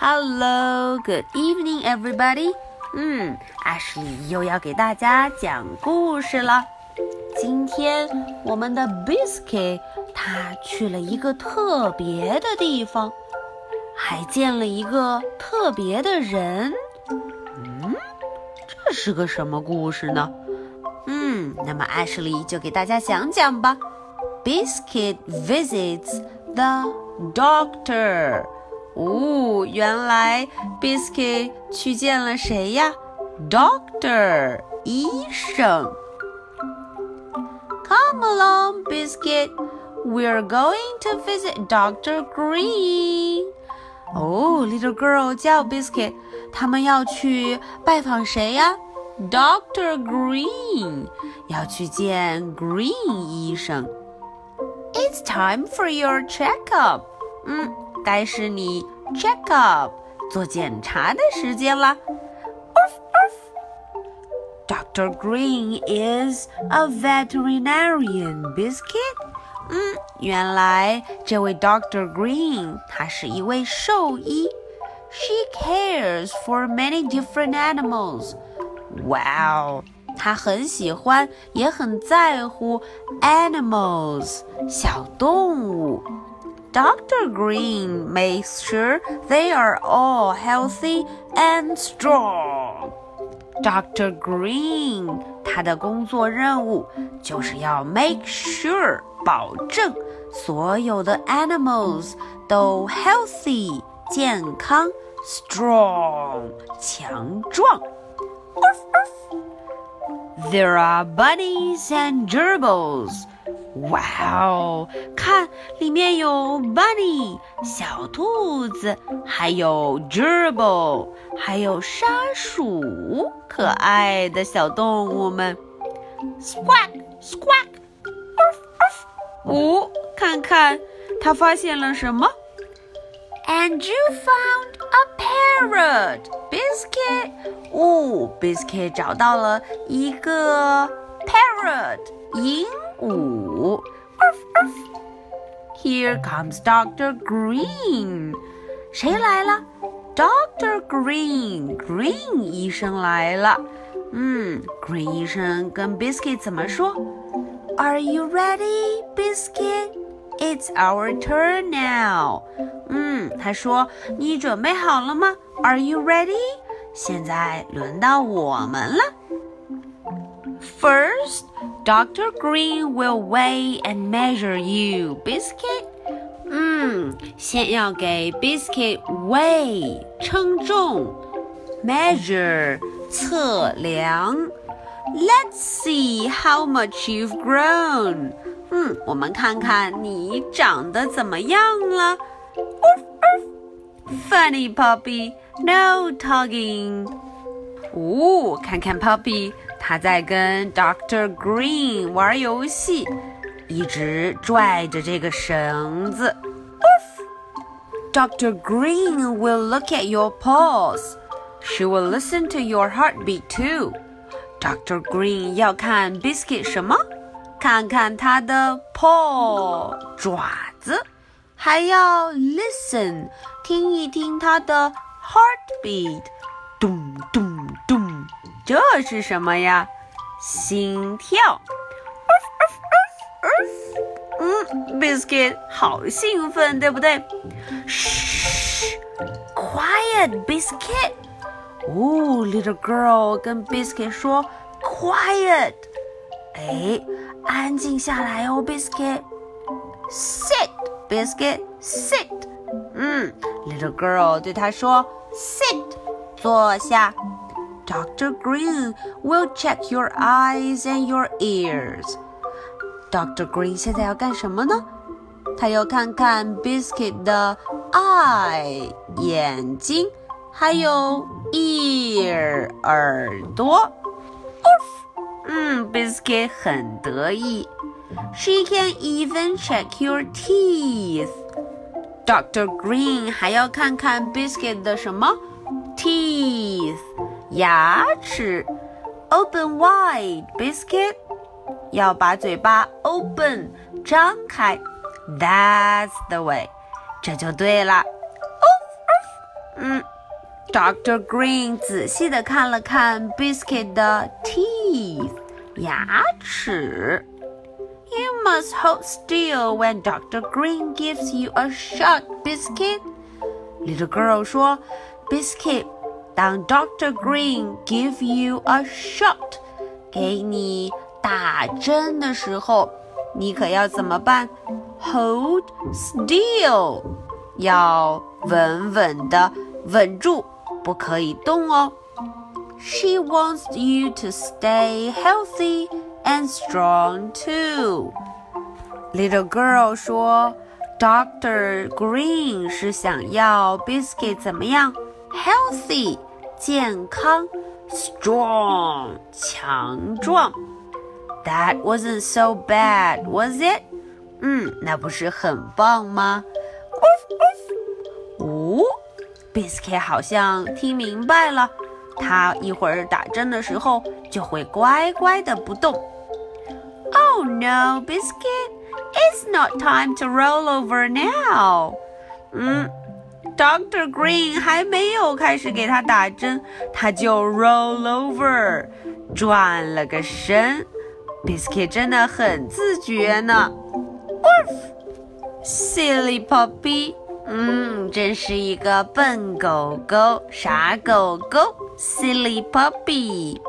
Hello, good evening, everybody. 嗯，Ashley 又要给大家讲故事了。今天我们的 Biscuit 他去了一个特别的地方，还见了一个特别的人。嗯，这是个什么故事呢？嗯，那么 Ashley 就给大家讲讲吧。Biscuit visits the doctor. 哦，原来 Biscuit 去见了谁呀？Doctor，医生。Come along, Biscuit. We're going to visit Doctor Green. 哦，Little girl 叫 Biscuit，他们要去拜访谁呀？Doctor Green，要去见 Green 医生。It's time for your checkup. 嗯。 该是你 check up 做检查的时间了。Dr. Green is a veterinarian biscuit. 嗯，原来这位 Dr. Green 他是一位兽医。She cares for many different animals. Wow，她很喜欢，也很在乎 animals 小动物。 Dr. Green makes sure they are all healthy and strong. Dr. Green 他的工作任务就是要 make sure 保证所有的 animals 都 healthy 健康 strong 强壮。There are bunnies and gerbils. 哇哦！看，里面有 bunny 小兔子，还有 gerbil 还有沙鼠，可爱的小动物们。Squawk squawk！哦，看看他发现了什么？And you found a parrot, Biscuit。哦，Biscuit 找到了一个 parrot 鹦鹉。Here comes Doctor Green。谁来了？Doctor Green，Green 医生来了。嗯，Green 医生跟 Biscuit 怎么说？Are you ready, Biscuit? It's our turn now。嗯，他说你准备好了吗？Are you ready？现在轮到我们了。First, Dr. Green will weigh and measure you, Biscuit. 嗯，先要给 Biscuit weigh 称重，measure 测量。Let's see how much you've grown. 嗯，我们看看你长得怎么样了。Funny puppy, no tugging. 哦，看看 Puppy。 他在跟 Doctor Green 玩游戏，一直拽着这个绳子。Dr. Green will look at your paws. She will listen to your heartbeat too. Dr. Green 要看 Biscuit 什么？看看他的 paw 爪子，还要 listen 听一听他的 heartbeat，咚咚咚。 这是什么呀？心跳。嗯，Biscuit 好兴奋，对不对？嘘，Quiet, Biscuit。哦，Little girl 跟 Biscuit 说，Quiet。哎，安静下来哦，Biscuit。Sit, Biscuit, sit。嗯，Little girl 对他说，Sit，坐下。Dr. Green will check your eyes and your ears. Dr. Green 现在要干什么呢？他要看看 Biscuit 的 eye 眼睛，还有 ear 耳朵。嗯，Biscuit 很得意。She can even check your teeth. Dr. Green 还要看看 Biscuit 的什么 teeth。 牙齿，open wide biscuit，要把嘴巴 open 张开，That's the way，这就对了。 嗯，Doctor Green 仔细的看了看 Biscuit 的 teeth 牙齿。You must hold still when Doctor Green gives you a shot, Biscuit. Little girl 说，Biscuit， 当 Doctor Green give you a shot，给你打针的时候，你可要怎么办？Hold still，要稳稳的稳住，不可以动哦。She wants you to stay healthy and strong too. Little girl 说，Doctor Green 是想要 Biscuit 怎么样？Healthy， 健康；strong，强壮。That wasn't so bad, was it? 嗯，那不是很棒吗？哦，Biscuit 好像听明白了，他一会儿打针的时候就会乖乖的不动。Oh no, Biscuit, it's not time to roll over now. 嗯 ，Doctor Green 还没有开始给他打针，他就 roll over，转了个身。Biscuit 真的很自觉呢。Silly puppy，嗯，真是一个笨狗狗，傻狗狗。Silly puppy。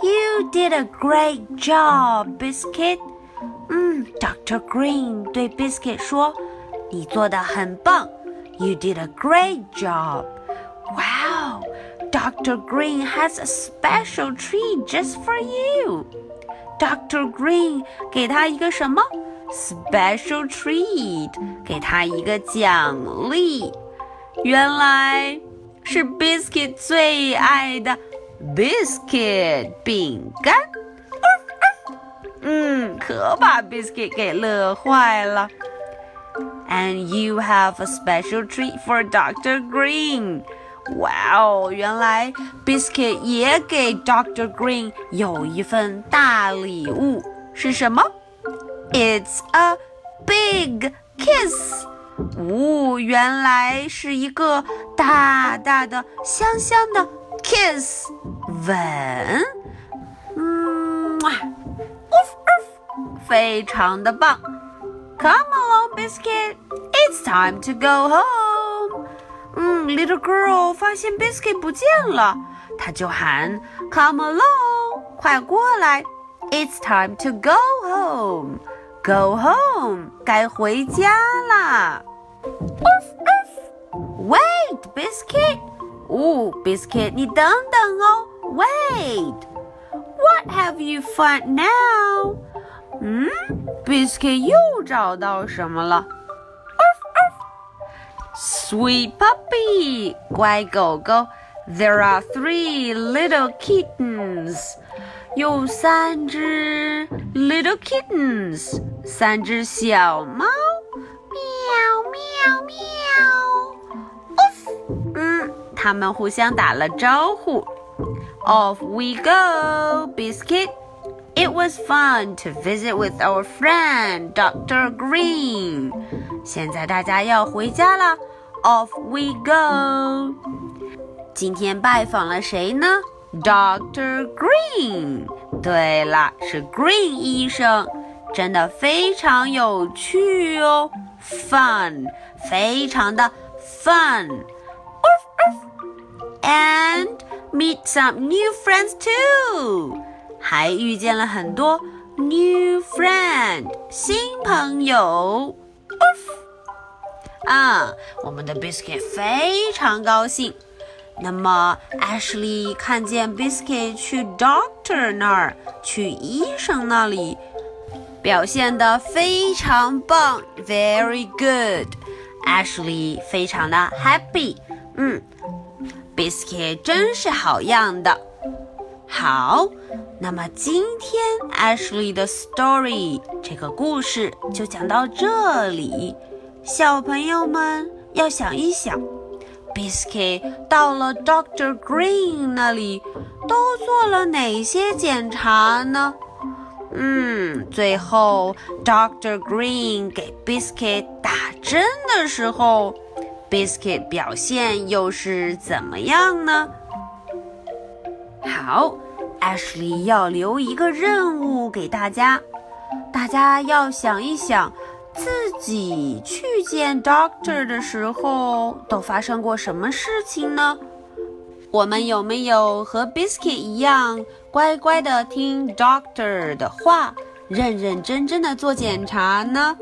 You did a great job, Biscuit. 嗯，Doctor Green 对 Biscuit 说：“你做的很棒。You did a great job. Wow, Dr. Green has a special treat just for you. Dr. Green 给他一个什么？Special treat，给他一个奖励。原来是 Biscuit 最爱的 Biscuit 饼干。嗯，可把 Biscuit 给乐坏了。 And you have a special treat for Dr. Green. 哇哦，原来 Biscuit 也给 Doctor Green 有一份大礼物，是什么？It's a big kiss。哦，原来是一个大大的、香香的 kiss 吻。嗯，哇，非常的棒。 Come along, Biscuit. It's time to go home. 嗯，Little girl 发现 Biscuit 不见了，她就喊：“Come along，快过来！It's time to go home. Go home，该回家啦。Wait, Biscuit！哦，Biscuit，你等等哦。Wait，What have you found now？ 嗯，Biscuit 又找到什么了？Sweet puppy，乖狗狗。There are three little kittens，有三只 little kittens，三只小猫。喵喵喵！Off，嗯，他们互相打了招呼。Off we go, Biscuit. It was fun to visit with our friend Dr. Green. 现在大家要回家了，Off we go. 今天拜访了谁呢？Dr. Green。对了，是 Green 医生，真的非常有趣哦，fun，非常的 fun。And meet some new friends too. 还遇见了很多 new friend 新朋友。啊，我们的 Biscuit 非常高兴。那么 Ashley 看见 Biscuit 去 Doctor 那儿，去医生那里，表现的非常棒，very good。Ashley 非常的 happy。嗯，Biscuit 真是好样的。好，那么今天 Ashley 的 story 这个故事就讲到这里。小朋友们要想一想，Biscuit 到了 Doctor Green 那里都做了哪些检查呢？嗯，最后 Doctor Green 给 Biscuit 打针的时候 Biscuit 表现又是怎么样呢？好，Ashley 要留一个任务给大家，大家要想一想，自己去见 Doctor 的时候都发生过什么事情呢？我们有没有和 Biscuit 一样，乖乖的听 Doctor 的话，认认真真的做检查呢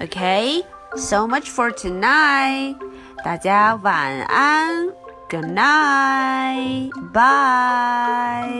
？OK，so much for tonight. 大家晚安，Good night, bye.